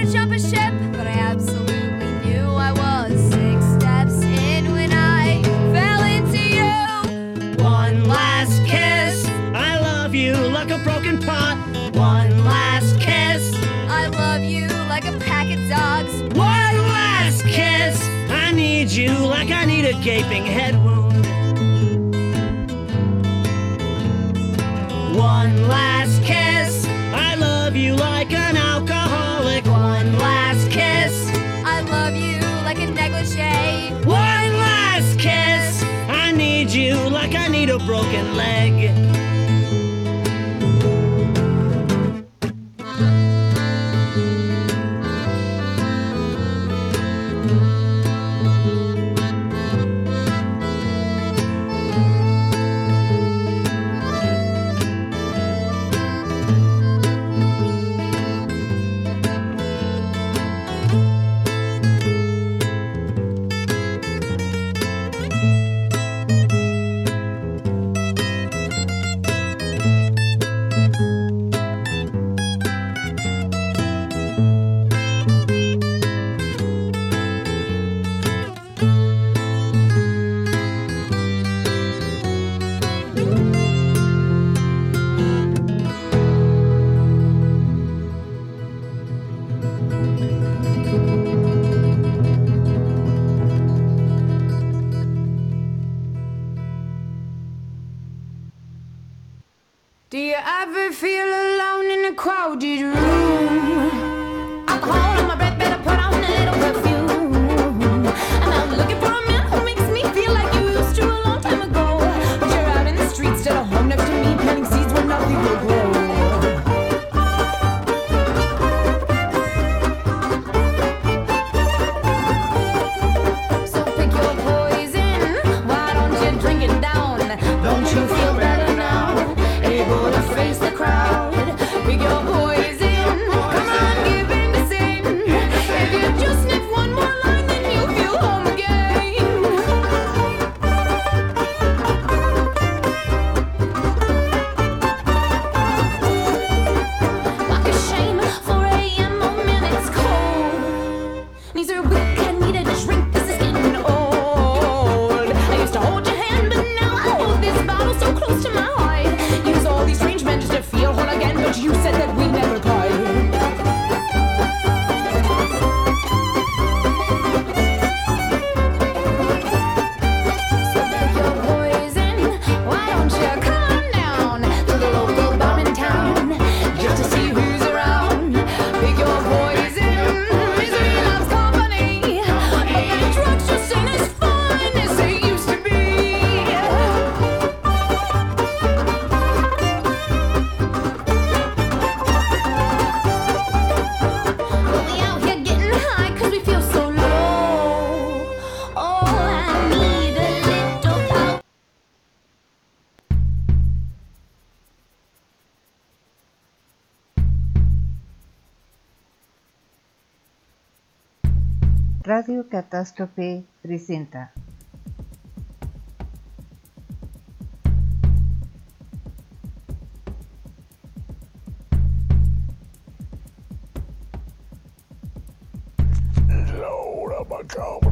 to jump a ship, but I absolutely knew I was six steps in when I fell into you. One last kiss. I love you like a broken pot. One last kiss. I love you like a pack of dogs. One last kiss. I need you like I need a gaping head wound. One last kiss. I love you like an a broken leg. catástrofe presenta. La hora.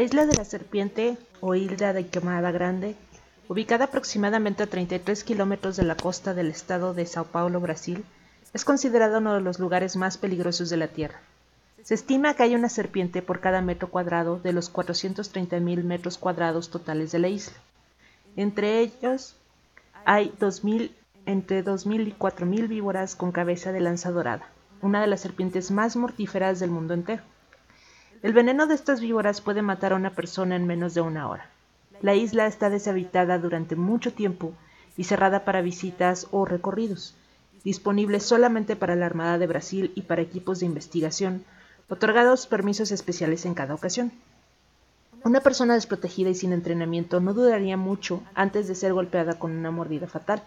La isla de la Serpiente, o isla de Quemada Grande, ubicada aproximadamente a 33 kilómetros de la costa del estado de Sao Paulo, Brasil, es considerada uno de los lugares más peligrosos de la Tierra. Se estima que hay una serpiente por cada metro cuadrado de los 430.000 metros cuadrados totales de la isla. Entre ellos hay 2000, entre 2.000 y 4.000 víboras con cabeza de lanza dorada, una de las serpientes más mortíferas del mundo entero. El veneno de estas víboras puede matar a una persona en menos de una hora. La isla está deshabitada durante mucho tiempo y cerrada para visitas o recorridos, disponible solamente para la Armada de Brasil y para equipos de investigación, otorgados permisos especiales en cada ocasión. Una persona desprotegida y sin entrenamiento no dudaría mucho antes de ser golpeada con una mordida fatal.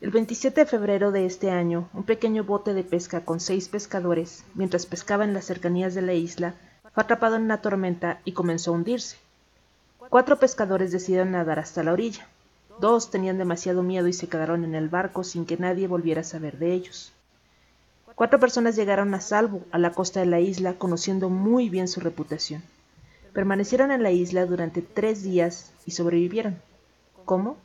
El 27 de febrero de este año, un pequeño bote de pesca con seis pescadores, mientras pescaba en las cercanías de la isla, fue atrapado en una tormenta y comenzó a hundirse. Cuatro pescadores decidieron nadar hasta la orilla. Dos tenían demasiado miedo y se quedaron en el barco sin que nadie volviera a saber de ellos. Cuatro personas llegaron a salvo a la costa de la isla conociendo muy bien su reputación. Permanecieron en la isla durante tres días y sobrevivieron. ¿Cómo?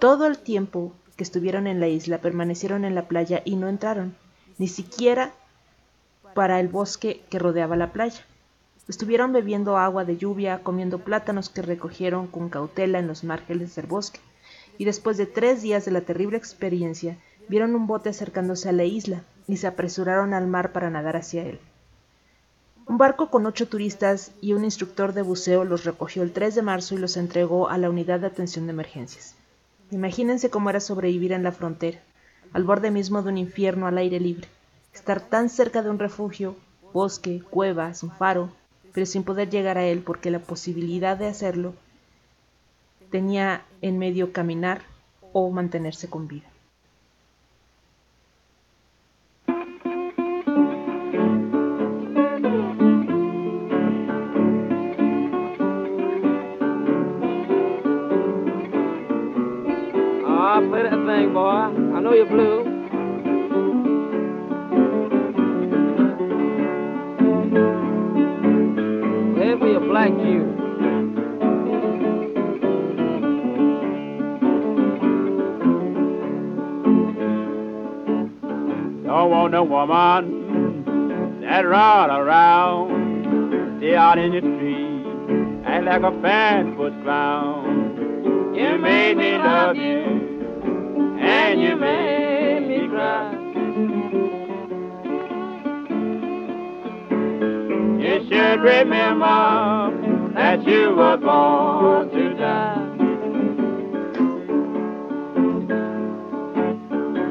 Todo el tiempo que estuvieron en la isla permanecieron en la playa y no entraron, ni siquiera para el bosque que rodeaba la playa. Estuvieron bebiendo agua de lluvia, comiendo plátanos que recogieron con cautela en los márgenes del bosque, y después de tres días de la terrible experiencia, vieron un bote acercándose a la isla y se apresuraron al mar para nadar hacia él. Un barco con ocho turistas y un instructor de buceo los recogió el 3 de marzo y los entregó a la unidad de atención de emergencias. Imagínense cómo era sobrevivir en la frontera, al borde mismo de un infierno al aire libre, estar tan cerca de un refugio, bosque, cuevas, un faro, pero sin poder llegar a él porque la posibilidad de hacerlo tenía en medio caminar o mantenerse con vida. the blue. There'll a black you. Don't want no woman that run around, stay out in the street, act like a fan foot clown. You made me love you, and you made should remember that you were born to die.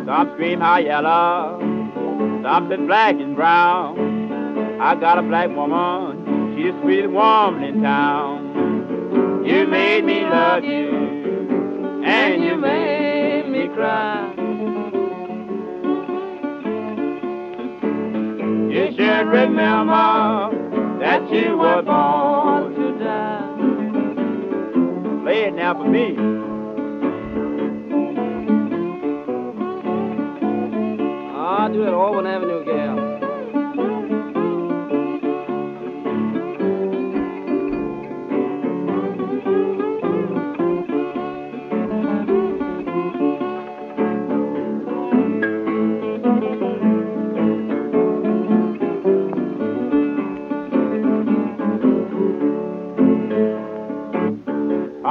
Some scream high yellow, some is black and brown. I got a black woman, she's the sweetest woman in town. You made me love you, and you made me cry. You should remember were born to. Play it now for me. I'll do it Auburn Avenue, gal.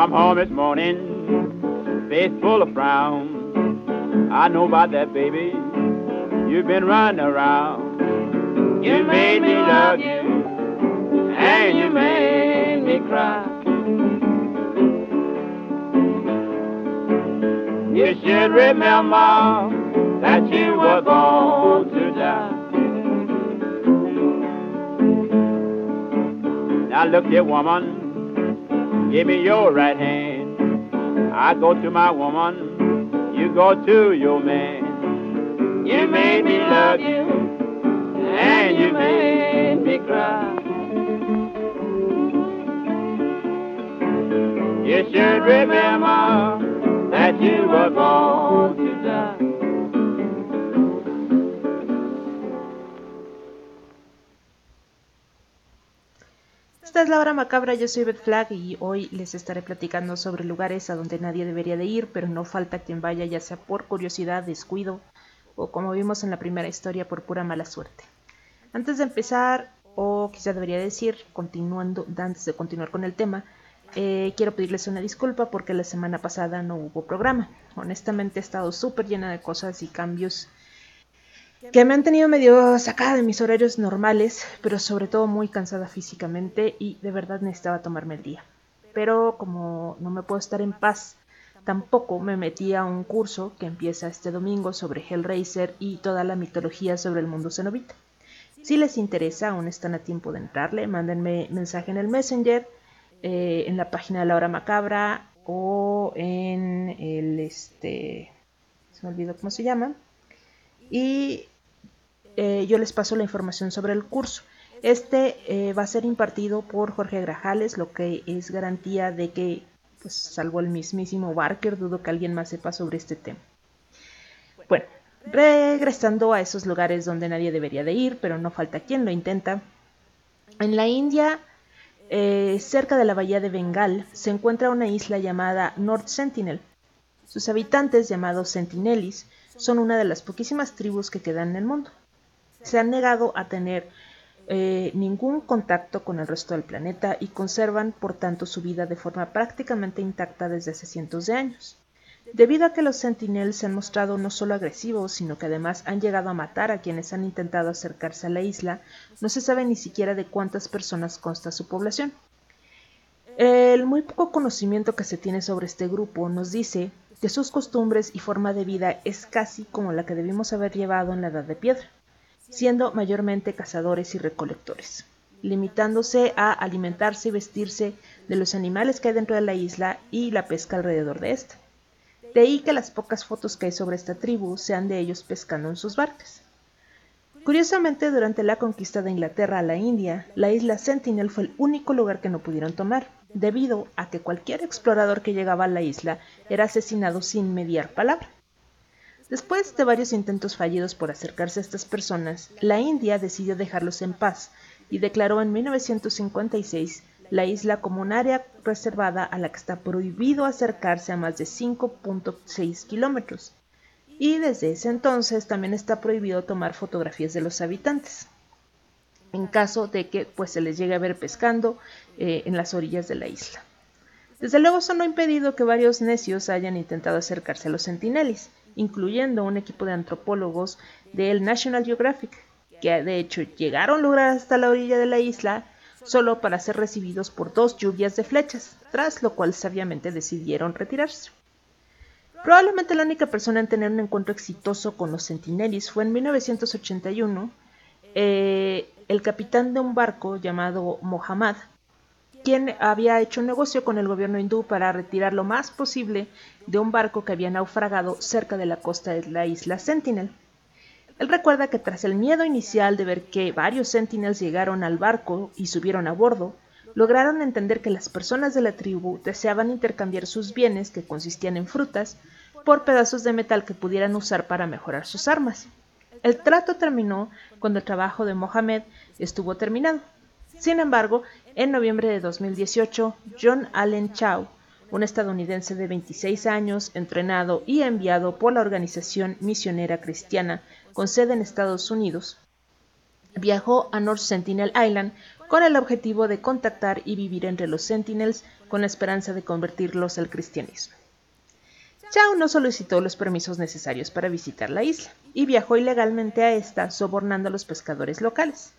I'm home this morning, face full of frown. I know about that, baby. You've been running around. You made me love you, and you made me cry. You should remember that you were born to die. Now look here, woman, give me your right hand. I go to my woman, you go to your man. You made me love you, and you made me cry. You should remember that you were born to Esta es la hora macabra, yo soy Beth Flag y hoy les estaré platicando sobre lugares a donde nadie debería de ir, pero no falta quien vaya ya sea por curiosidad, descuido o como vimos en la primera historia por pura mala suerte. Antes de empezar, o quizá debería decir, continuando, antes de continuar con el tema, eh, quiero pedirles una disculpa porque la semana pasada no hubo programa. Honestamente he estado súper llena de cosas y cambios que me han tenido medio sacada de mis horarios normales, pero sobre todo muy cansada físicamente y de verdad necesitaba tomarme el día. Pero como no me puedo estar en paz, tampoco me metí a un curso que empieza este domingo sobre Hellraiser y toda la mitología sobre el mundo cenobita. Si les interesa, aún están a tiempo de entrarle, mándenme mensaje en el Messenger, eh, en la página de la hora macabra o en el este se me olvidó cómo se llama y eh, yo les paso la información sobre el curso. Este eh, va a ser impartido por Jorge Grajales, lo que es garantía de que, pues, salvo el mismísimo Barker, dudo que alguien más sepa sobre este tema. Bueno, regresando a esos lugares donde nadie debería de ir, pero no falta quien lo intenta. En la India, eh, cerca de la bahía de Bengal, se encuentra una isla llamada North Sentinel. Sus habitantes, llamados Sentinelis, son una de las poquísimas tribus que quedan en el mundo. Se han negado a tener eh, ningún contacto con el resto del planeta y conservan, por tanto, su vida de forma prácticamente intacta desde hace cientos de años. Debido a que los Sentinels se han mostrado no solo agresivos, sino que además han llegado a matar a quienes han intentado acercarse a la isla, no se sabe ni siquiera de cuántas personas consta su población. El muy poco conocimiento que se tiene sobre este grupo nos dice que sus costumbres y forma de vida es casi como la que debimos haber llevado en la Edad de Piedra, siendo mayormente cazadores y recolectores, limitándose a alimentarse y vestirse de los animales que hay dentro de la isla y la pesca alrededor de esta. De ahí que las pocas fotos que hay sobre esta tribu sean de ellos pescando en sus barcas. Curiosamente, durante la conquista de Inglaterra a la India, la isla Sentinel fue el único lugar que no pudieron tomar, debido a que cualquier explorador que llegaba a la isla era asesinado sin mediar palabra. Después de varios intentos fallidos por acercarse a estas personas, la India decidió dejarlos en paz y declaró en 1956 la isla como un área reservada a la que está prohibido acercarse a más de 5.6 kilómetros. Y desde ese entonces también está prohibido tomar fotografías de los habitantes, en caso de que pues, se les llegue a ver pescando eh, en las orillas de la isla. Desde luego eso no ha impedido que varios necios hayan intentado acercarse a los centinelis, incluyendo un equipo de antropólogos del National Geographic, que de hecho llegaron a lograr hasta la orilla de la isla solo para ser recibidos por dos lluvias de flechas, tras lo cual sabiamente decidieron retirarse. Probablemente la única persona en tener un encuentro exitoso con los centinelis fue en 1981 eh, el capitán de un barco llamado Mohammad, quien había hecho negocio con el gobierno hindú para retirar lo más posible de un barco que había naufragado cerca de la costa de la isla Sentinel. Él recuerda que tras el miedo inicial de ver que varios Sentinels llegaron al barco y subieron a bordo, lograron entender que las personas de la tribu deseaban intercambiar sus bienes, que consistían en frutas, por pedazos de metal que pudieran usar para mejorar sus armas. El trato terminó cuando el trabajo de Mohamed estuvo terminado. Sin embargo, en noviembre de 2018, John Allen Chow, un estadounidense de 26 años, entrenado y enviado por la organización misionera cristiana con sede en Estados Unidos, viajó a North Sentinel Island con el objetivo de contactar y vivir entre los Sentinels con la esperanza de convertirlos al cristianismo. Chao no solicitó los permisos necesarios para visitar la isla y viajó ilegalmente a esta sobornando a los pescadores locales.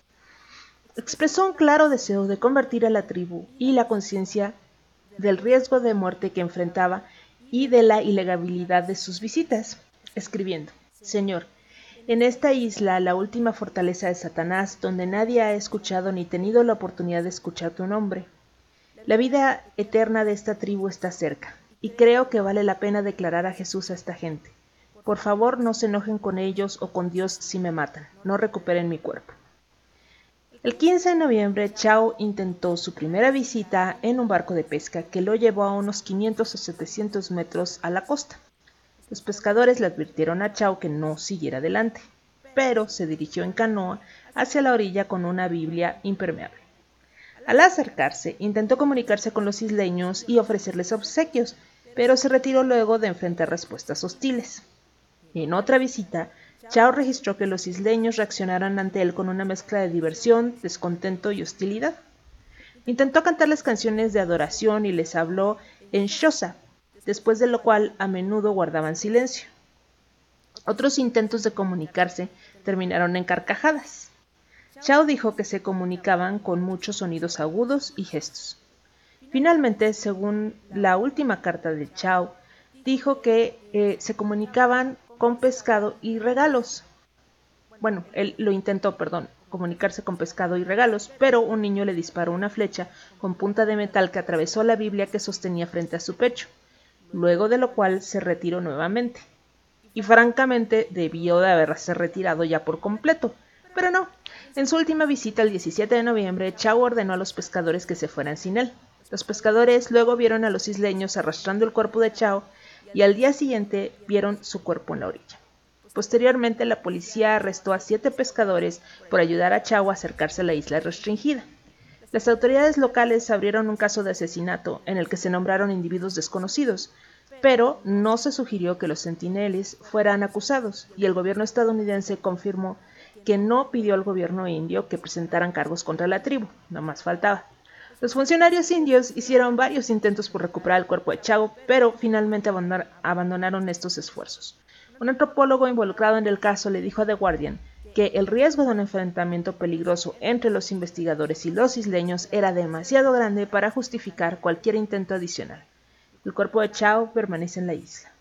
Expresó un claro deseo de convertir a la tribu y la conciencia del riesgo de muerte que enfrentaba y de la ilegalidad de sus visitas, escribiendo, Señor, en esta isla, la última fortaleza de Satanás, donde nadie ha escuchado ni tenido la oportunidad de escuchar tu nombre. La vida eterna de esta tribu está cerca, y creo que vale la pena declarar a Jesús a esta gente. Por favor, no se enojen con ellos o con Dios si me matan, no recuperen mi cuerpo. El 15 de noviembre, Chao intentó su primera visita en un barco de pesca que lo llevó a unos 500 o 700 metros a la costa. Los pescadores le advirtieron a Chao que no siguiera adelante, pero se dirigió en canoa hacia la orilla con una Biblia impermeable. Al acercarse, intentó comunicarse con los isleños y ofrecerles obsequios, pero se retiró luego de enfrentar respuestas hostiles. En otra visita, Chao registró que los isleños reaccionaron ante él con una mezcla de diversión, descontento y hostilidad. Intentó cantarles canciones de adoración y les habló en Xhosa, después de lo cual a menudo guardaban silencio. Otros intentos de comunicarse terminaron en carcajadas. Chao dijo que se comunicaban con muchos sonidos agudos y gestos. Finalmente, según la última carta de Chao, dijo que eh, se comunicaban con pescado y regalos. Bueno, él lo intentó, perdón, comunicarse con pescado y regalos, pero un niño le disparó una flecha con punta de metal que atravesó la Biblia que sostenía frente a su pecho luego de lo cual se retiró nuevamente. Y francamente debió de haberse retirado ya por completo, pero no. En su última visita el 17 de noviembre, Chao ordenó a los pescadores que se fueran sin él. Los pescadores luego vieron a los isleños arrastrando el cuerpo de Chao y al día siguiente vieron su cuerpo en la orilla. Posteriormente, la policía arrestó a siete pescadores por ayudar a Chao a acercarse a la isla restringida. Las autoridades locales abrieron un caso de asesinato en el que se nombraron individuos desconocidos, pero no se sugirió que los centineles fueran acusados y el gobierno estadounidense confirmó que no pidió al gobierno indio que presentaran cargos contra la tribu, no más faltaba. Los funcionarios indios hicieron varios intentos por recuperar el cuerpo de Chao, pero finalmente abandonaron estos esfuerzos. Un antropólogo involucrado en el caso le dijo a The Guardian que el riesgo de un enfrentamiento peligroso entre los investigadores y los isleños era demasiado grande para justificar cualquier intento adicional. El cuerpo de Chao permanece en la isla.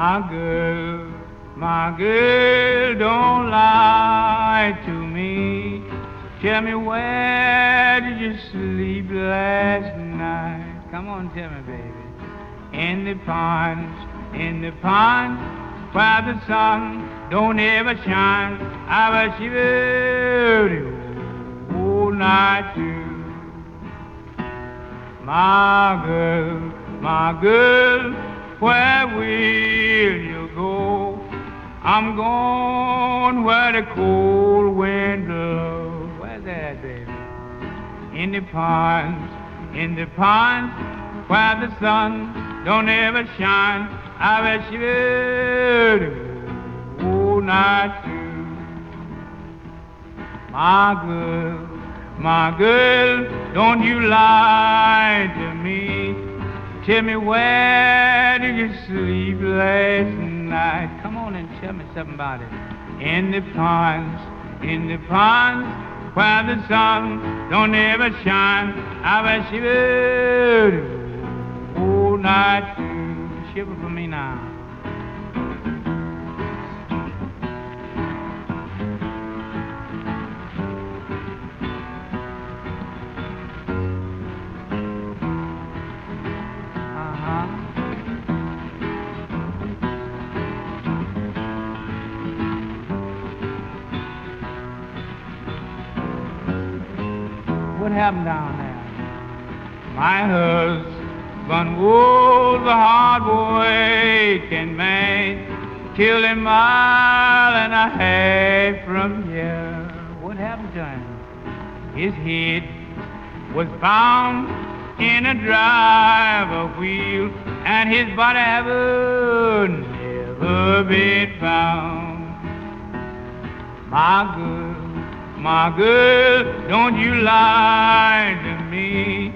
My girl, my girl, don't lie to me. Tell me where did you sleep last night? Come on, tell me, baby. In the ponds, in the ponds, where the sun don't ever shine, I was shivering all night too. My girl, my girl, where will you go? I'm going where the cold wind blows. Where's that, baby? In the ponds, in the ponds, where the sun don't ever shine. I bet you will all night too. My girl, my girl, don't you lie to me. Tell me where did you sleep last night? Come on and tell me something about it. In the ponds, in the ponds, where the sun don't ever shine. I she will all night. Shiver for me now. Happened down there? My husband was a hard working man, killed a mile and a half from here. What happened to him? His head was found in a driver wheel, and his body ever never been found. My girl, my girl, don't you lie to me.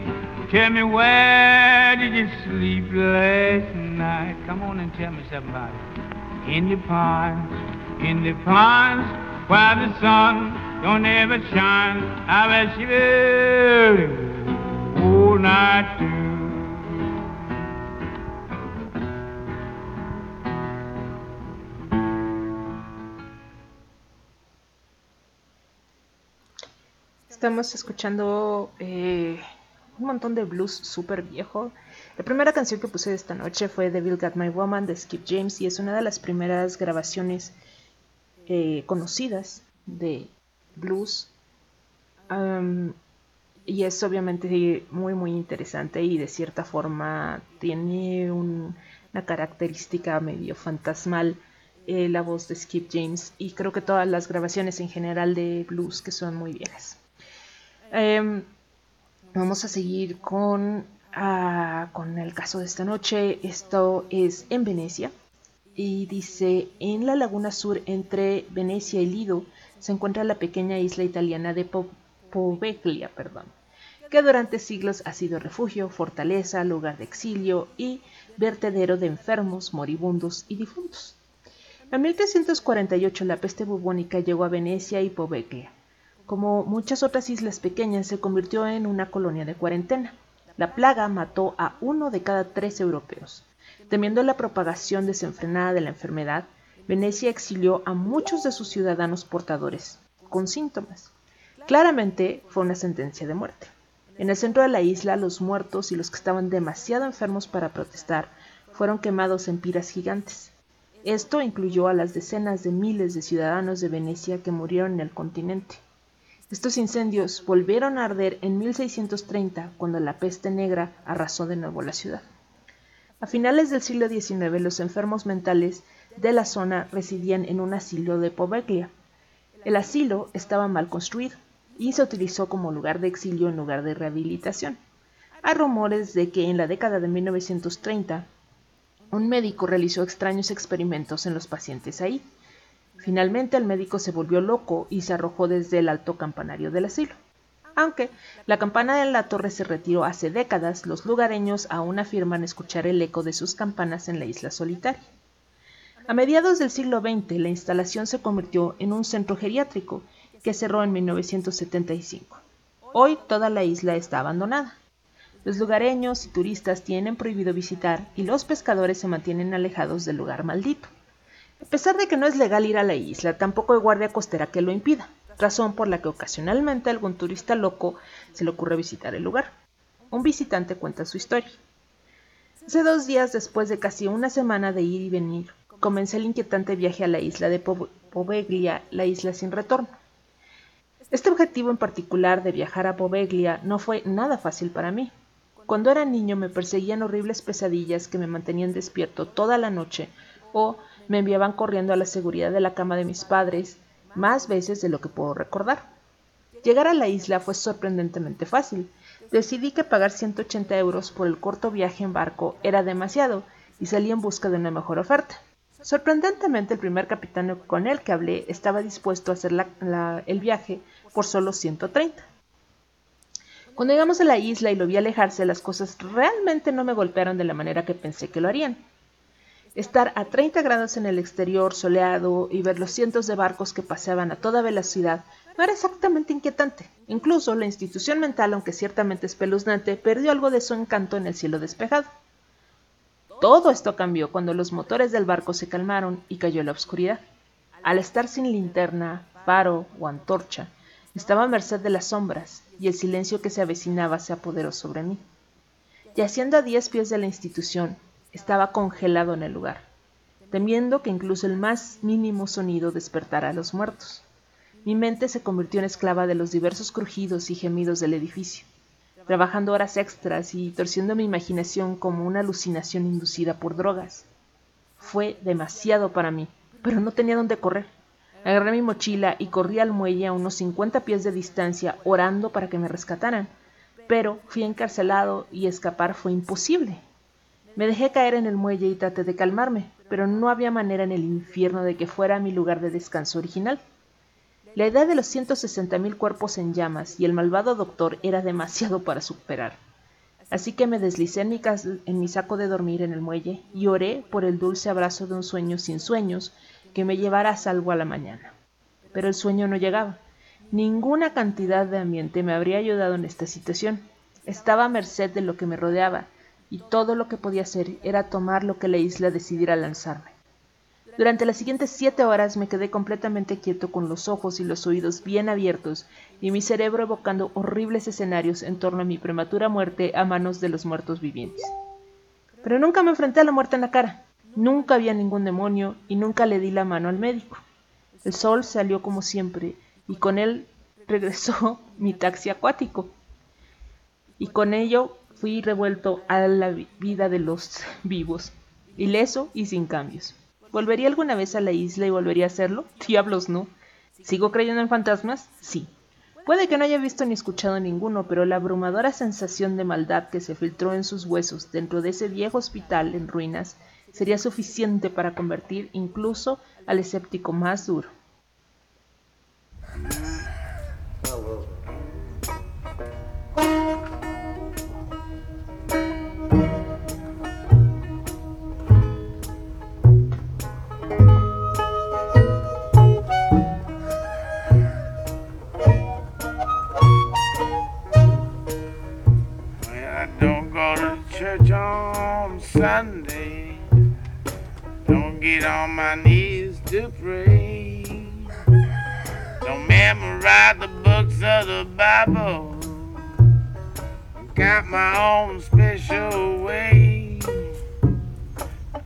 Tell me where did you sleep last night? Come on and tell me it. In the ponds, in the ponds, where the sun don't ever shine. I bet you all night too. Estamos escuchando eh, un montón de blues súper viejo. La primera canción que puse esta noche fue Devil Got My Woman de Skip James y es una de las primeras grabaciones eh, conocidas de blues. Y es obviamente muy muy interesante y de cierta forma tiene un- una característica medio fantasmal eh, la voz de Skip James y creo que todas las grabaciones en general de blues que son muy viejas. Em, vamos a seguir con, ah, con el caso de esta noche. Esto es en Venecia. Y dice, en la laguna sur entre Venecia y Lido se encuentra la pequeña isla italiana de Po- Poveglia, perdón, que durante siglos ha sido refugio, fortaleza, lugar de exilio y vertedero de enfermos, moribundos y difuntos. En 1348 la peste bubónica llegó a Venecia y Poveglia. Como muchas otras islas pequeñas, se convirtió en una colonia de cuarentena. La plaga mató a uno de cada tres europeos. Temiendo la propagación desenfrenada de la enfermedad, Venecia exilió a muchos de sus ciudadanos portadores, con síntomas. Claramente fue una sentencia de muerte. En el centro de la isla, los muertos y los que estaban demasiado enfermos para protestar fueron quemados en piras gigantes. Esto incluyó a las decenas de miles de ciudadanos de Venecia que murieron en el continente. Estos incendios volvieron a arder en 1630 cuando la peste negra arrasó de nuevo la ciudad. A finales del siglo XIX los enfermos mentales de la zona residían en un asilo de Poveglia. El asilo estaba mal construido y se utilizó como lugar de exilio en lugar de rehabilitación. Hay rumores de que en la década de 1930 un médico realizó extraños experimentos en los pacientes ahí. Finalmente el médico se volvió loco y se arrojó desde el alto campanario del asilo. Aunque la campana de la torre se retiró hace décadas, los lugareños aún afirman escuchar el eco de sus campanas en la isla solitaria. A mediados del siglo XX, la instalación se convirtió en un centro geriátrico que cerró en 1975. Hoy toda la isla está abandonada. Los lugareños y turistas tienen prohibido visitar y los pescadores se mantienen alejados del lugar maldito. A pesar de que no es legal ir a la isla, tampoco hay guardia costera que lo impida, razón por la que ocasionalmente algún turista loco se le ocurre visitar el lugar. un visitante cuenta su historia. Hace dos días, después de casi una semana de ir y venir, comencé el inquietante viaje a la isla de Poveglia, la isla sin retorno. Este objetivo en particular de viajar a Poveglia no fue nada fácil para mí. Cuando era niño me perseguían horribles pesadillas que me mantenían despierto toda la noche o me enviaban corriendo a la seguridad de la cama de mis padres más veces de lo que puedo recordar. Llegar a la isla fue sorprendentemente fácil. Decidí que pagar 180 euros por el corto viaje en barco era demasiado y salí en busca de una mejor oferta. Sorprendentemente el primer capitán con el que hablé estaba dispuesto a hacer el viaje por solo 130. Cuando llegamos a la isla y lo vi alejarse, las cosas realmente no me golpearon de la manera que pensé que lo harían. Estar a 30 grados en el exterior soleado y ver los cientos de barcos que paseaban a toda velocidad no era exactamente inquietante. Incluso la institución mental, aunque ciertamente espeluznante, perdió algo de su encanto en el cielo despejado. Todo esto cambió cuando los motores del barco se calmaron y cayó la oscuridad. Al estar sin linterna, faro o antorcha, estaba a merced de las sombras y el silencio que se avecinaba se apoderó sobre mí. Yaciendo a diez pies de la institución, estaba congelado en el lugar, temiendo que incluso el más mínimo sonido despertara a los muertos. Mi mente se convirtió en esclava de los diversos crujidos y gemidos del edificio, trabajando horas extras y torciendo mi imaginación como una alucinación inducida por drogas. Fue demasiado para mí, pero no tenía dónde correr. Agarré mi mochila y corrí al muelle a unos 50 pies de distancia, orando para que me rescataran, pero fui encarcelado y escapar fue imposible. Me dejé caer en el muelle y traté de calmarme, pero no había manera en el infierno de que fuera mi lugar de descanso original. La idea de los 160 mil cuerpos en llamas y el malvado doctor era demasiado para superar. Así que me deslicé en mi, en mi saco de dormir en el muelle y oré por el dulce abrazo de un sueño sin sueños que me llevara a salvo a la mañana. Pero el sueño no llegaba. Ninguna cantidad de ambiente me habría ayudado en esta situación. Estaba a merced de lo que me rodeaba y todo lo que podía hacer era tomar lo que la isla decidiera lanzarme. Durante las siguientes siete horas me quedé completamente quieto con los ojos y los oídos bien abiertos y mi cerebro evocando horribles escenarios en torno a mi prematura muerte a manos de los muertos vivientes. Pero nunca me enfrenté a la muerte en la cara, nunca había ningún demonio y nunca le di la mano al médico. El sol salió como siempre y con él regresó mi taxi acuático. Y con ello fui revuelto a la vida de los vivos, ileso y sin cambios. ¿Volvería alguna vez a la isla y volvería a hacerlo? Diablos no. ¿Sigo creyendo en fantasmas? Sí. Puede que no haya visto ni escuchado ninguno, pero la abrumadora sensación de maldad que se filtró en sus huesos dentro de ese viejo hospital en ruinas sería suficiente para convertir incluso al escéptico más duro. Sunday. Don't get on my knees to pray. Don't memorize the books of the Bible. Got my own special way.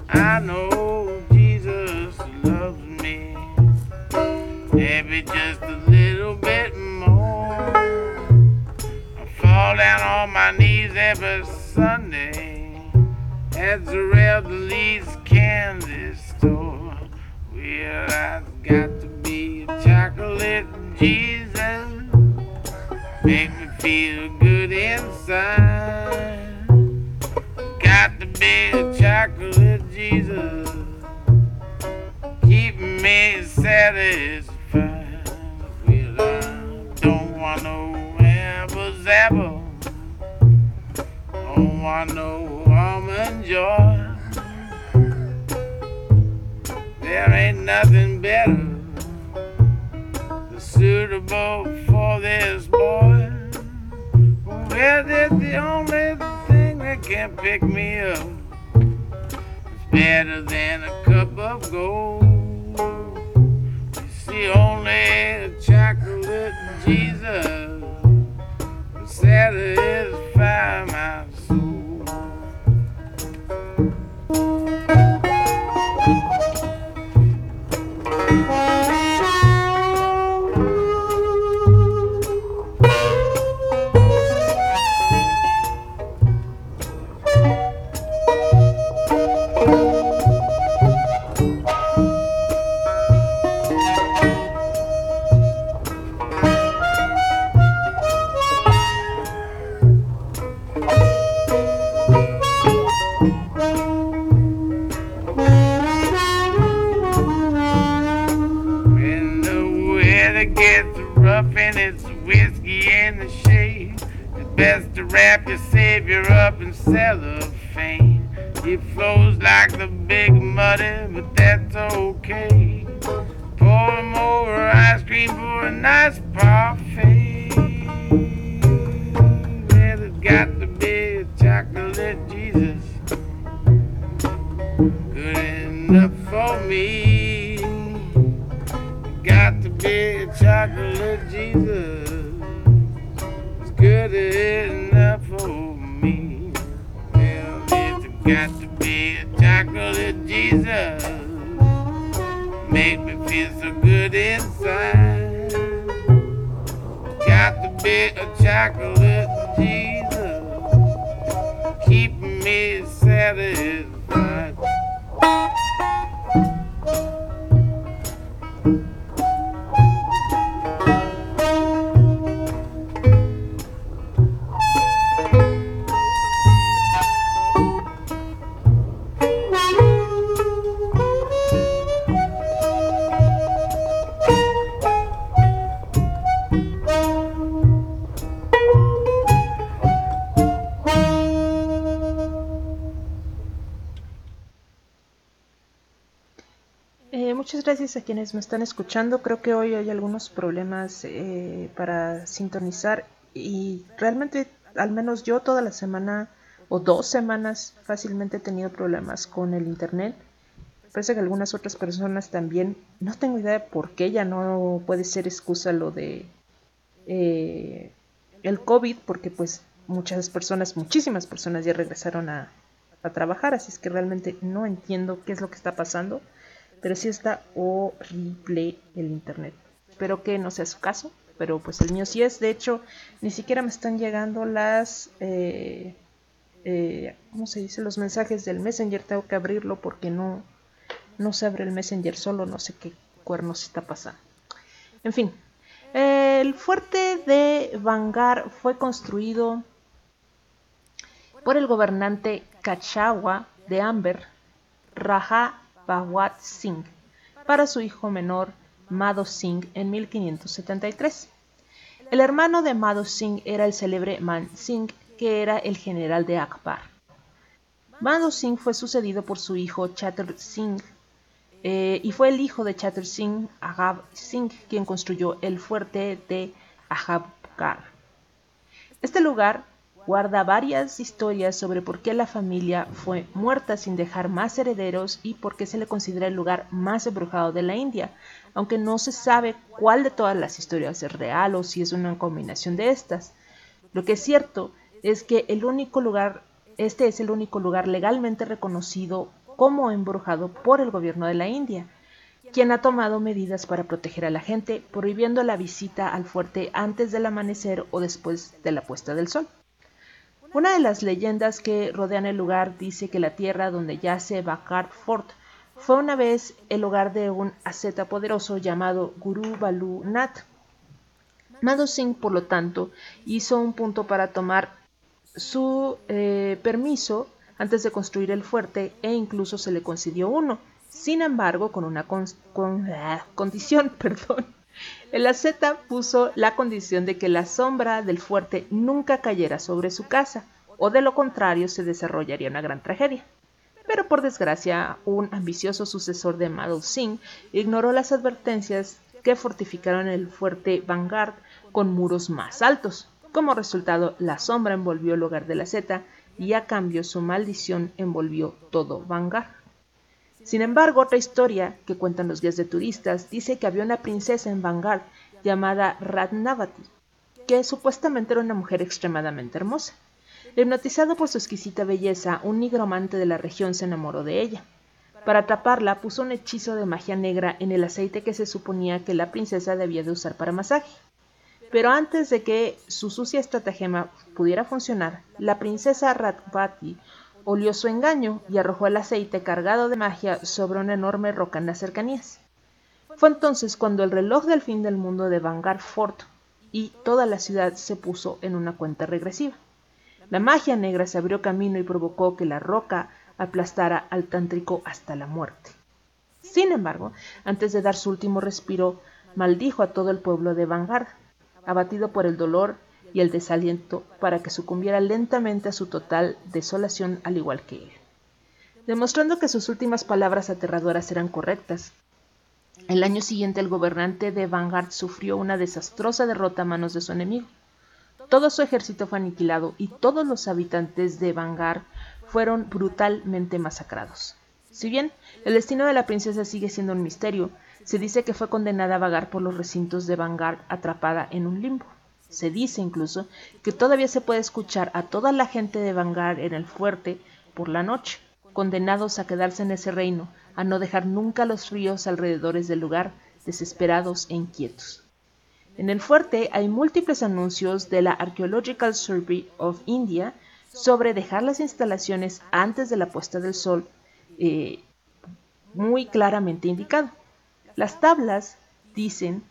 I know Jesus loves me. Maybe just a little bit more. I fall down on my knees every Sunday at the Red Leeds, candy store. Well, I've got to be a chocolate Jesus. Make me feel good inside. Got to be a chocolate Jesus. Keep me satisfied. Well, I don't want no apple zapple. Want no almond joy. There ain't nothing better suitable for this boy. Well, that's the only thing that can pick me up. It's better than a cup of gold. You see, only chocolate Jesus gracias a quienes me están escuchando. Creo que hoy hay algunos problemas eh, para sintonizar y realmente, al menos yo toda la semana o dos semanas fácilmente he tenido problemas con el internet. Parece que algunas otras personas también. No tengo idea de por qué ya no puede ser excusa lo de eh, el COVID, porque pues muchas personas, muchísimas personas ya regresaron a, a trabajar, así es que realmente no entiendo qué es lo que está pasando pero sí está horrible el internet. Espero que no sea su caso, pero pues el mío sí es. De hecho, ni siquiera me están llegando las, eh, eh, ¿cómo se dice? Los mensajes del Messenger. Tengo que abrirlo porque no, no se abre el Messenger solo. No sé qué cuernos está pasando. En fin, el fuerte de Vangar fue construido por el gobernante Kachawa de Amber, Raja Bhawat Singh para su hijo menor Madho Singh en 1573. El hermano de Madho Singh era el célebre Man Singh, que era el general de Akbar. Madho Singh fue sucedido por su hijo Chatur Singh eh, y fue el hijo de Chatur Singh, Agab Singh, quien construyó el fuerte de Ahabgar. Este lugar guarda varias historias sobre por qué la familia fue muerta sin dejar más herederos y por qué se le considera el lugar más embrujado de la India, aunque no se sabe cuál de todas las historias es real o si es una combinación de estas. Lo que es cierto es que el único lugar, este es el único lugar legalmente reconocido como embrujado por el gobierno de la India, quien ha tomado medidas para proteger a la gente, prohibiendo la visita al fuerte antes del amanecer o después de la puesta del sol. Una de las leyendas que rodean el lugar dice que la tierra donde yace Bakar Fort fue una vez el hogar de un asceta poderoso llamado Guru Balu Nath. Madhu Singh, por lo tanto, hizo un punto para tomar su eh, permiso antes de construir el fuerte e incluso se le concedió uno. Sin embargo, con una ah, condición, perdón. El asceta puso la condición de que la sombra del fuerte nunca cayera sobre su casa, o de lo contrario se desarrollaría una gran tragedia. Pero por desgracia, un ambicioso sucesor de Madhu Singh ignoró las advertencias que fortificaron el fuerte Vanguard con muros más altos. Como resultado, la sombra envolvió el hogar de la Zeta y a cambio su maldición envolvió todo Vanguard. Sin embargo, otra historia que cuentan los guías de turistas dice que había una princesa en Vanguard llamada Ratnavati, que supuestamente era una mujer extremadamente hermosa. Hipnotizado por su exquisita belleza, un nigromante de la región se enamoró de ella. Para atraparla, puso un hechizo de magia negra en el aceite que se suponía que la princesa debía de usar para masaje. Pero antes de que su sucia estratagema pudiera funcionar, la princesa Ratnavati olió su engaño y arrojó el aceite cargado de magia sobre una enorme roca en las cercanías. Fue entonces cuando el reloj del fin del mundo de Vanguard Fort y toda la ciudad se puso en una cuenta regresiva. La magia negra se abrió camino y provocó que la roca aplastara al tántrico hasta la muerte. Sin embargo, antes de dar su último respiro, maldijo a todo el pueblo de Vanguard. Abatido por el dolor, y el desaliento para que sucumbiera lentamente a su total desolación al igual que él. Demostrando que sus últimas palabras aterradoras eran correctas. El año siguiente el gobernante de Vanguard sufrió una desastrosa derrota a manos de su enemigo. Todo su ejército fue aniquilado y todos los habitantes de Vanguard fueron brutalmente masacrados. Si bien el destino de la princesa sigue siendo un misterio, se dice que fue condenada a vagar por los recintos de Vanguard atrapada en un limbo. Se dice incluso que todavía se puede escuchar a toda la gente de Vanguard en el fuerte por la noche, condenados a quedarse en ese reino, a no dejar nunca los ríos alrededores del lugar, desesperados e inquietos. En el fuerte hay múltiples anuncios de la Archaeological Survey of India sobre dejar las instalaciones antes de la puesta del sol, eh, muy claramente indicado. Las tablas dicen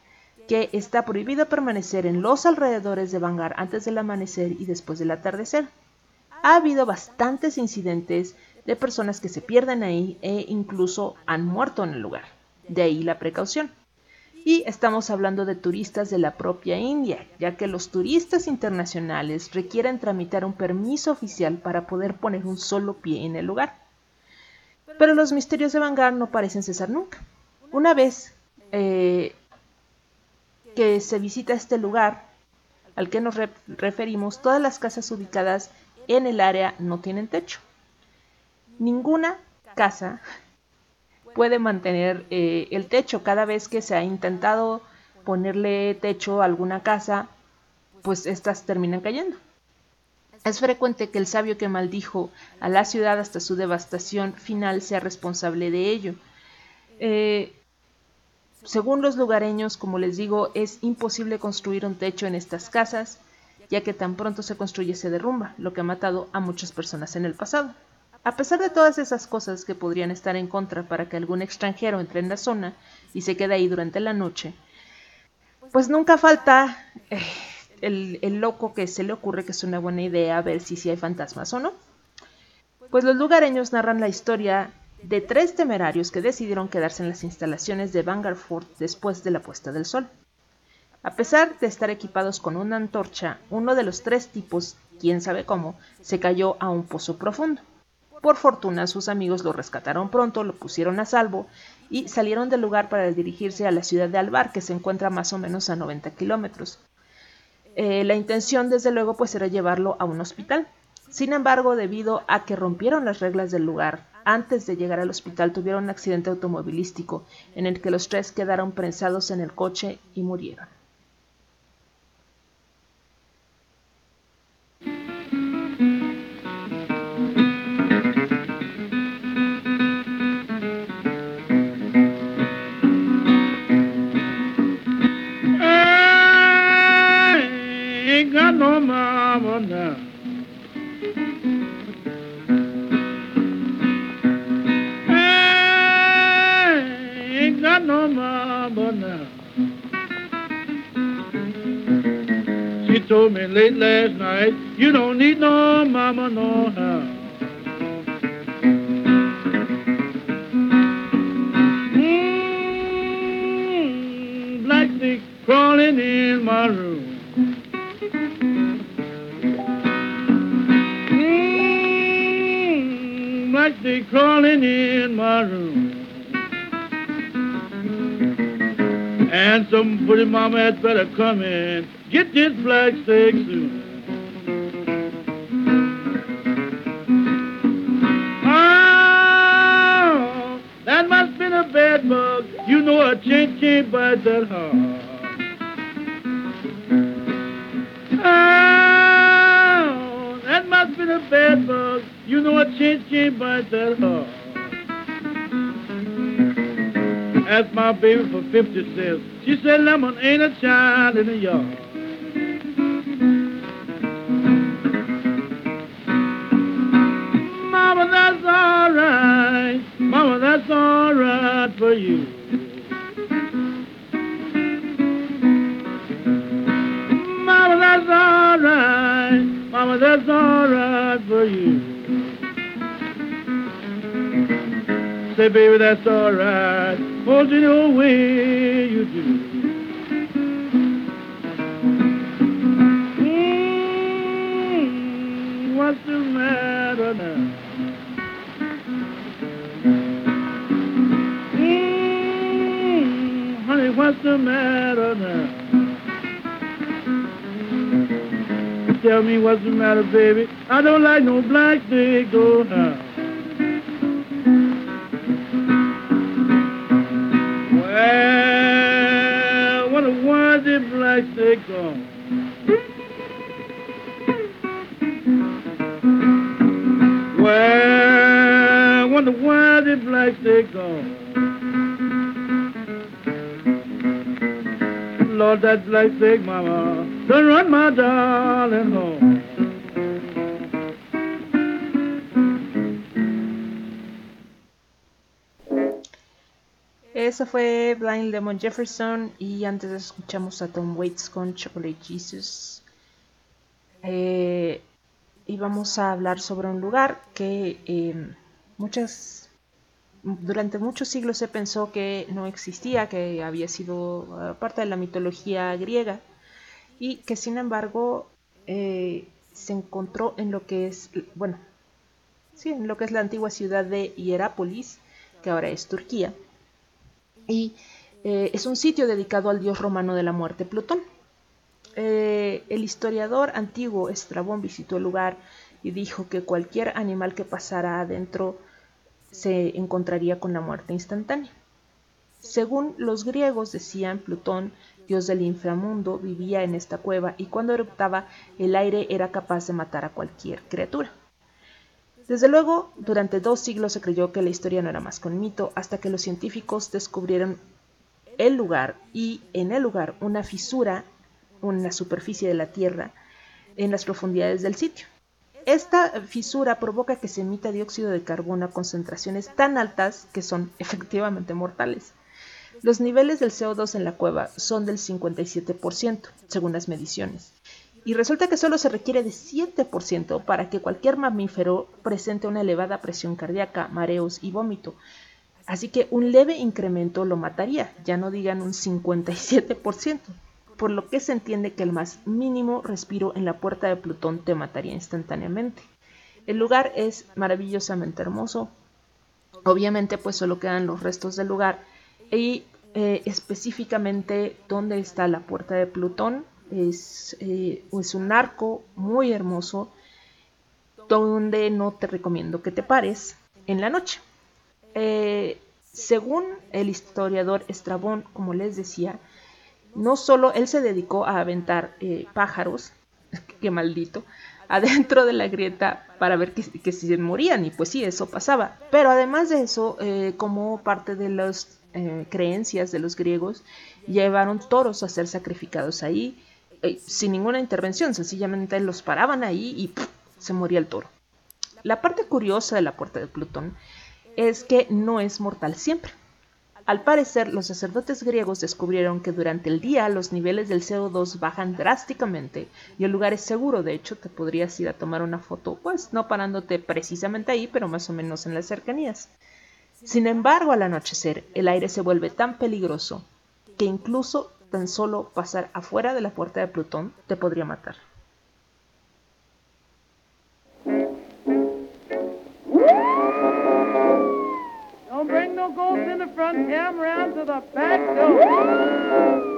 que está prohibido permanecer en los alrededores de Vanguard antes del amanecer y después del atardecer. Ha habido bastantes incidentes de personas que se pierden ahí e incluso han muerto en el lugar. De ahí la precaución. Y estamos hablando de turistas de la propia India, ya que los turistas internacionales requieren tramitar un permiso oficial para poder poner un solo pie en el lugar. Pero los misterios de Vanguard no parecen cesar nunca. Una vez eh, que se visita este lugar al que nos referimos, todas las casas ubicadas en el área no tienen techo. Ninguna casa puede mantener eh, el techo. Cada vez que se ha intentado ponerle techo a alguna casa, pues estas terminan cayendo. Es frecuente que el sabio que maldijo a la ciudad hasta su devastación final sea responsable de ello. Eh, según los lugareños, como les digo, es imposible construir un techo en estas casas, ya que tan pronto se construye se derrumba, lo que ha matado a muchas personas en el pasado. A pesar de todas esas cosas que podrían estar en contra para que algún extranjero entre en la zona y se quede ahí durante la noche, pues nunca falta eh, el, loco que se le ocurre que es una buena idea ver si, si hay fantasmas o no. Pues los lugareños narran la historia de tres temerarios que decidieron quedarse en las instalaciones de Vanguard después de la puesta del sol. A pesar de estar equipados con una antorcha, uno de los tres tipos, quién sabe cómo, se cayó a un pozo profundo. Por fortuna sus amigos lo rescataron pronto, lo pusieron a salvo y salieron del lugar para dirigirse a la ciudad de Albar, que se encuentra más o menos a 90 kilómetros. Eh, la intención, desde luego, pues era llevarlo a un hospital. Sin embargo, debido a que rompieron las reglas del lugar, antes de llegar al hospital tuvieron un accidente automovilístico en el que los tres quedaron prensados en el coche y murieron. Told me late last night, you don't need no mama no how. Mm, black snake crawling in my room. Mm, black snake crawling in my room. And some pretty mama had better come in. Get this snake soon. Oh, that must been a bad bug. You know a chin can't bite that hard. Oh, that must been a bad bug. You know a chin can't bite that hard. Asked my baby for 50 cents. She said lemon ain't a child in the yard. You. Say, baby, that's all right. Hold it your way you do. what's the matter now? Mm, honey, what's the matter now? Tell me what's the matter, baby. I don't like no black stick, oh now. Well, what a the black stick on. Well, wonder why the black stick gone. Lord, that black stick, mama, done run my darling home. Eso fue Blind Lemon Jefferson y antes escuchamos a Tom Waits con Chocolate Jesus. Eh, y vamos a hablar sobre un lugar que eh, muchas durante muchos siglos se pensó que no existía, que había sido eh, parte de la mitología griega y que sin embargo eh, se encontró en lo que es, bueno, sí, en lo que es la antigua ciudad de Hierápolis, que ahora es Turquía, y eh, es un sitio dedicado al dios romano de la muerte, Plutón. Eh, el historiador antiguo Estrabón visitó el lugar y dijo que cualquier animal que pasara adentro se encontraría con la muerte instantánea. Según los griegos decían, Plutón, dios del inframundo, vivía en esta cueva y cuando eruptaba el aire era capaz de matar a cualquier criatura. Desde luego, durante dos siglos se creyó que la historia no era más que un mito, hasta que los científicos descubrieron el lugar y en el lugar una fisura en la superficie de la Tierra en las profundidades del sitio. Esta fisura provoca que se emita dióxido de carbono a concentraciones tan altas que son efectivamente mortales. Los niveles del CO2 en la cueva son del 57%, según las mediciones. Y resulta que solo se requiere de 7% para que cualquier mamífero presente una elevada presión cardíaca, mareos y vómito. Así que un leve incremento lo mataría, ya no digan un 57%, por lo que se entiende que el más mínimo respiro en la puerta de Plutón te mataría instantáneamente. El lugar es maravillosamente hermoso, obviamente pues solo quedan los restos del lugar y eh, específicamente dónde está la puerta de Plutón es, eh, es un arco muy hermoso donde no te recomiendo que te pares en la noche. Eh, según el historiador Estrabón, como les decía, no solo él se dedicó a aventar eh, pájaros, que maldito, adentro de la grieta para ver que, que, si se morían, y pues sí, eso pasaba. Pero además de eso, como parte de las creencias de los griegos, llevaron toros a ser sacrificados ahí, eh, sin ninguna intervención, sencillamente los paraban ahí y se moría el toro. La parte curiosa de la puerta de Plutón es que no es mortal siempre. Al parecer, los sacerdotes griegos descubrieron que durante el día los niveles del CO2 bajan drásticamente y el lugar es seguro. De hecho, te podrías ir a tomar una foto, pues no parándote precisamente ahí, pero más o menos en las cercanías. Sin embargo, al anochecer, el aire se vuelve tan peligroso que incluso tan solo pasar afuera de la puerta de Plutón te podría matar. Don't bring no ghost in the front, come round to the back door.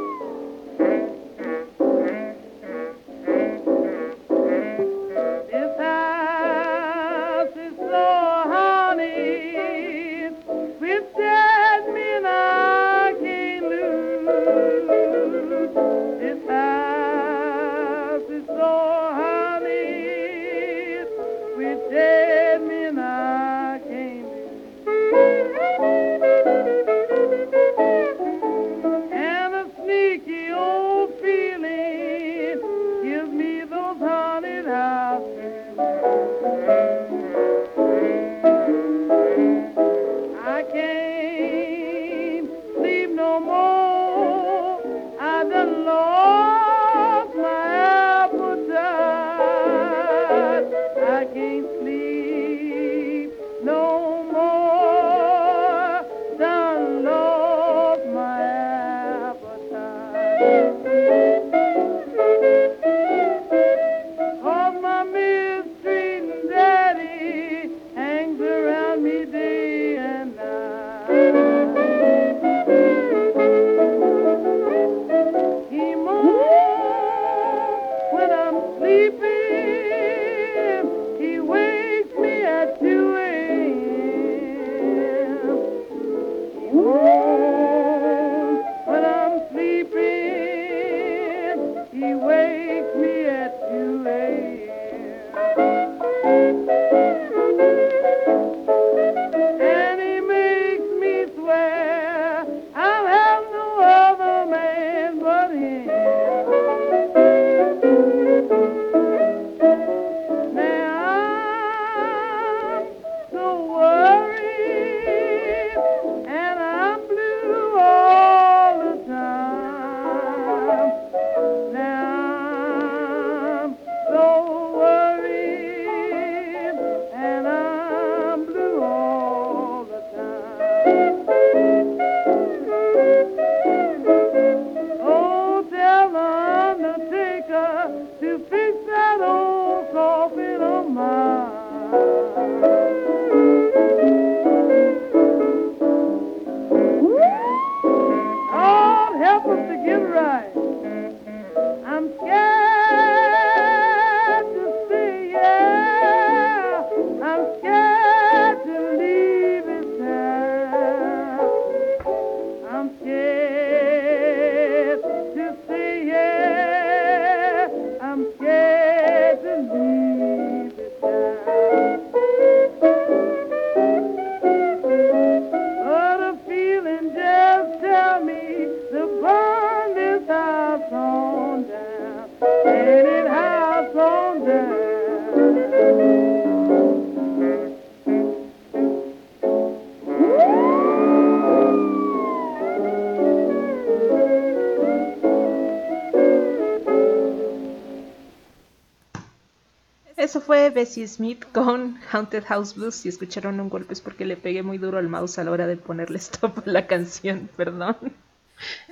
Bessie Smith con Haunted House Blues. Si escucharon un golpe es porque le pegué muy duro al mouse a la hora de ponerle stop a la canción, perdón.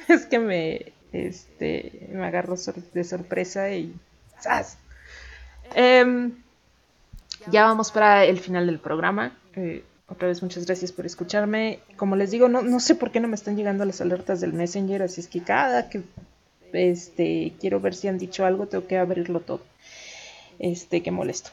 Es que me, este, me agarró de sorpresa y... ¡zas! Em, ya vamos para el final del programa. Eh, otra vez muchas gracias por escucharme. Como les digo, no, no sé por qué no me están llegando las alertas del Messenger, así es que cada que este, quiero ver si han dicho algo, tengo que abrirlo todo. Este, qué molesto.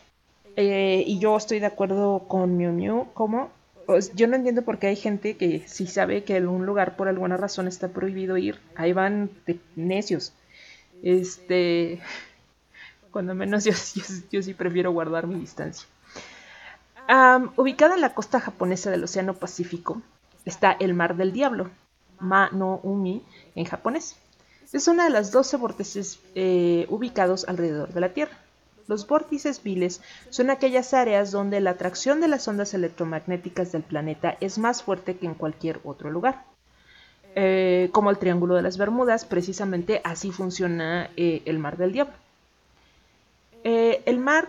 Eh, y yo estoy de acuerdo con Miu Miu, como pues, yo no entiendo por qué hay gente que si sabe que en un lugar por alguna razón está prohibido ir, ahí van de necios. Este, cuando menos yo, sí prefiero guardar mi distancia. Ubicada en la costa japonesa del Océano Pacífico está el Mar del Diablo, Ma no Umi en japonés. Es una de las 12 vórtices eh, ubicados alrededor de la Tierra. Los vórtices viles son aquellas áreas donde la atracción de las ondas electromagnéticas del planeta es más fuerte que en cualquier otro lugar. Eh, como el Triángulo de las Bermudas, precisamente así funciona eh, el Mar del Diablo. Eh, el mar,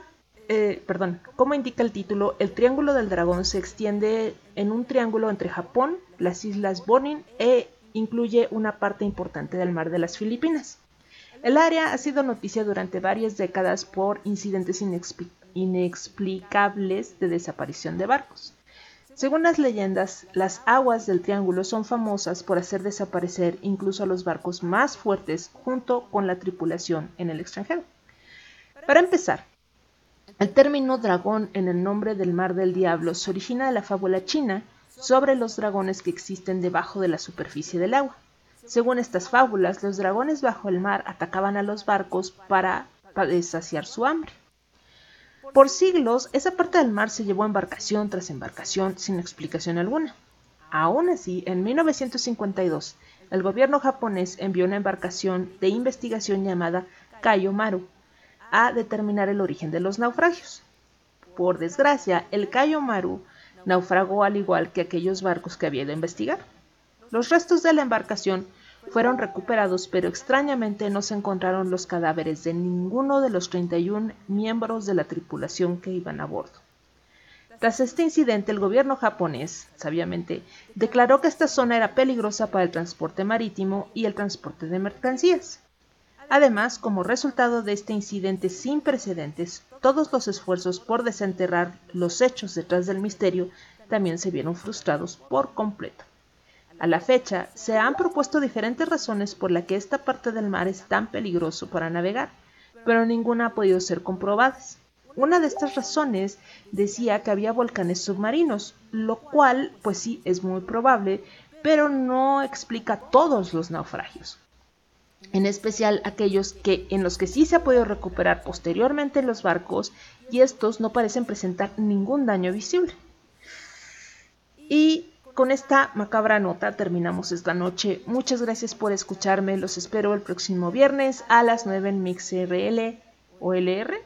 perdón, como indica el título, el Triángulo del Dragón se extiende en un triángulo entre Japón, las Islas Bonin e incluye una parte importante del Mar de las Filipinas. El área ha sido noticia durante varias décadas por incidentes inexpli- inexplicables de desaparición de barcos. Según las leyendas, las aguas del triángulo son famosas por hacer desaparecer incluso a los barcos más fuertes junto con la tripulación en el extranjero. Para empezar, el término dragón en el nombre del mar del diablo se origina de la fábula china sobre los dragones que existen debajo de la superficie del agua. Según estas fábulas, los dragones bajo el mar atacaban a los barcos para, para saciar su hambre. Por siglos, esa parte del mar se llevó embarcación tras embarcación sin explicación alguna. Aún así, en 1952, el gobierno japonés envió una embarcación de investigación llamada Kayomaru a determinar el origen de los naufragios. Por desgracia, el Kayomaru naufragó al igual que aquellos barcos que había ido a investigar. Los restos de la embarcación fueron recuperados, pero extrañamente no se encontraron los cadáveres de ninguno de los 31 miembros de la tripulación que iban a bordo. Tras este incidente, el gobierno japonés, sabiamente, declaró que esta zona era peligrosa para el transporte marítimo y el transporte de mercancías. Además, como resultado de este incidente sin precedentes, todos los esfuerzos por desenterrar los hechos detrás del misterio también se vieron frustrados por completo. A la fecha, se han propuesto diferentes razones por las que esta parte del mar es tan peligroso para navegar, pero ninguna ha podido ser comprobada. Una de estas razones decía que había volcanes submarinos, lo cual, pues sí, es muy probable, pero no explica todos los naufragios. En especial aquellos que, en los que sí se ha podido recuperar posteriormente los barcos y estos no parecen presentar ningún daño visible. Y con esta macabra nota terminamos esta noche. Muchas gracias por escucharme. Los espero el próximo viernes a las 9 en MixRL o LR.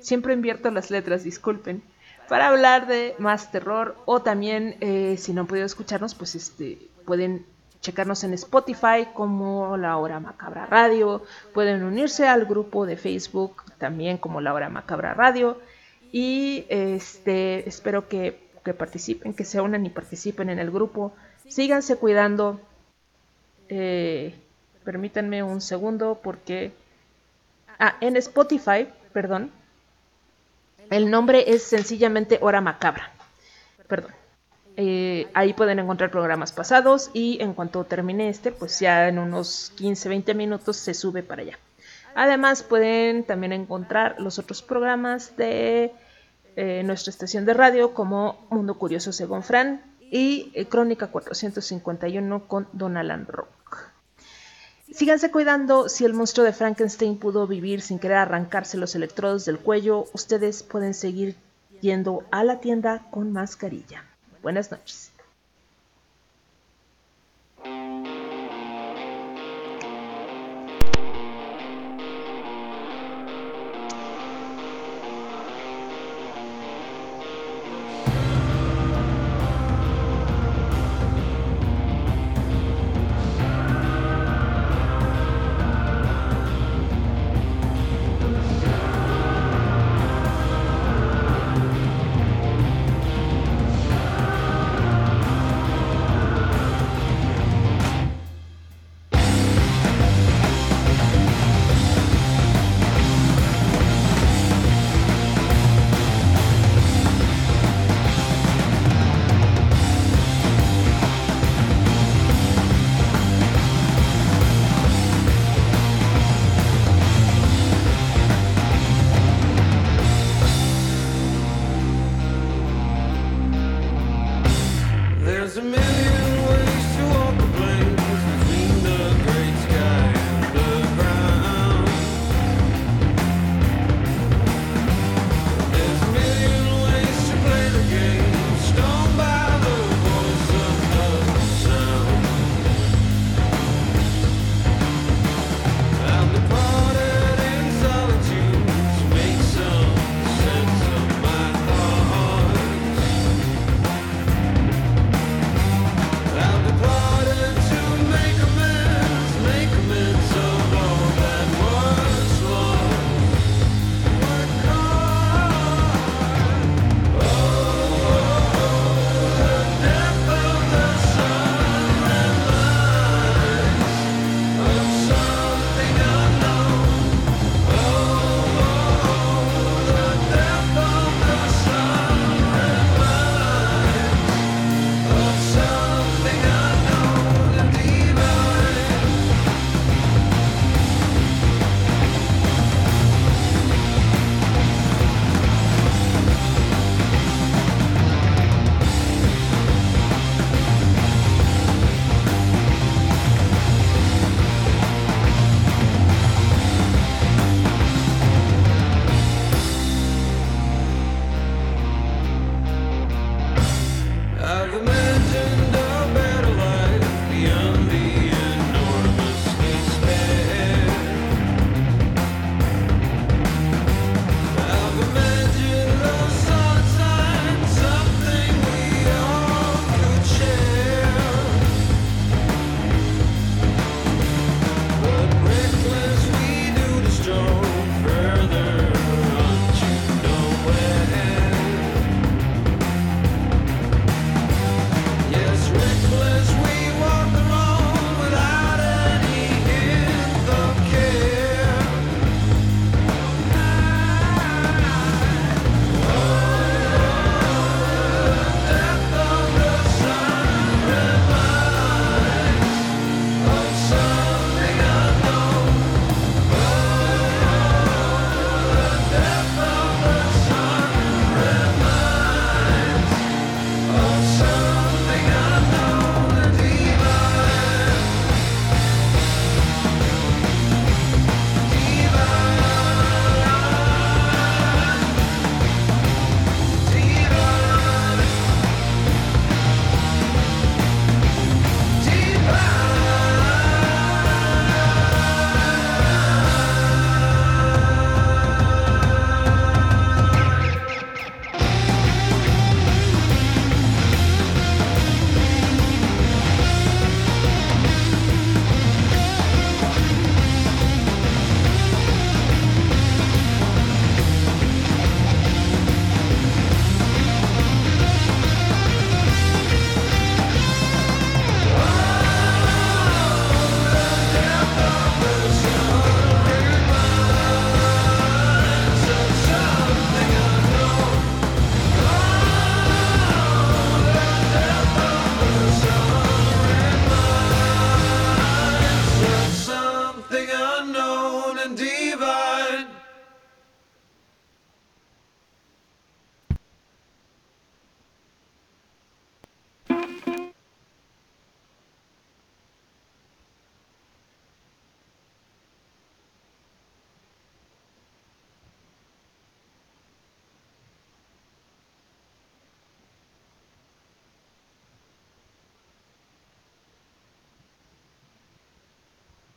Siempre invierto las letras, disculpen. Para hablar de más terror o también, eh, si no han podido escucharnos, pues este, pueden checarnos en Spotify como La Hora Macabra Radio. Pueden unirse al grupo de Facebook también como La Hora Macabra Radio. Y este, espero que que participen, que se unan y participen en el grupo. Síganse cuidando. Eh, permítanme un segundo porque... Ah, en Spotify, perdón. El nombre es sencillamente Hora Macabra. Perdón. Eh, ahí pueden encontrar programas pasados y en cuanto termine este, pues ya en unos 15-20 minutos se sube para allá. Además pueden también encontrar los otros programas de eh, nuestra estación de radio como Mundo Curioso según Fran y eh, Crónica 451 con Don Alan Rock. Síganse cuidando, si el monstruo de Frankenstein pudo vivir sin querer arrancarse los electrodos del cuello, ustedes pueden seguir yendo a la tienda con mascarilla. Buenas noches.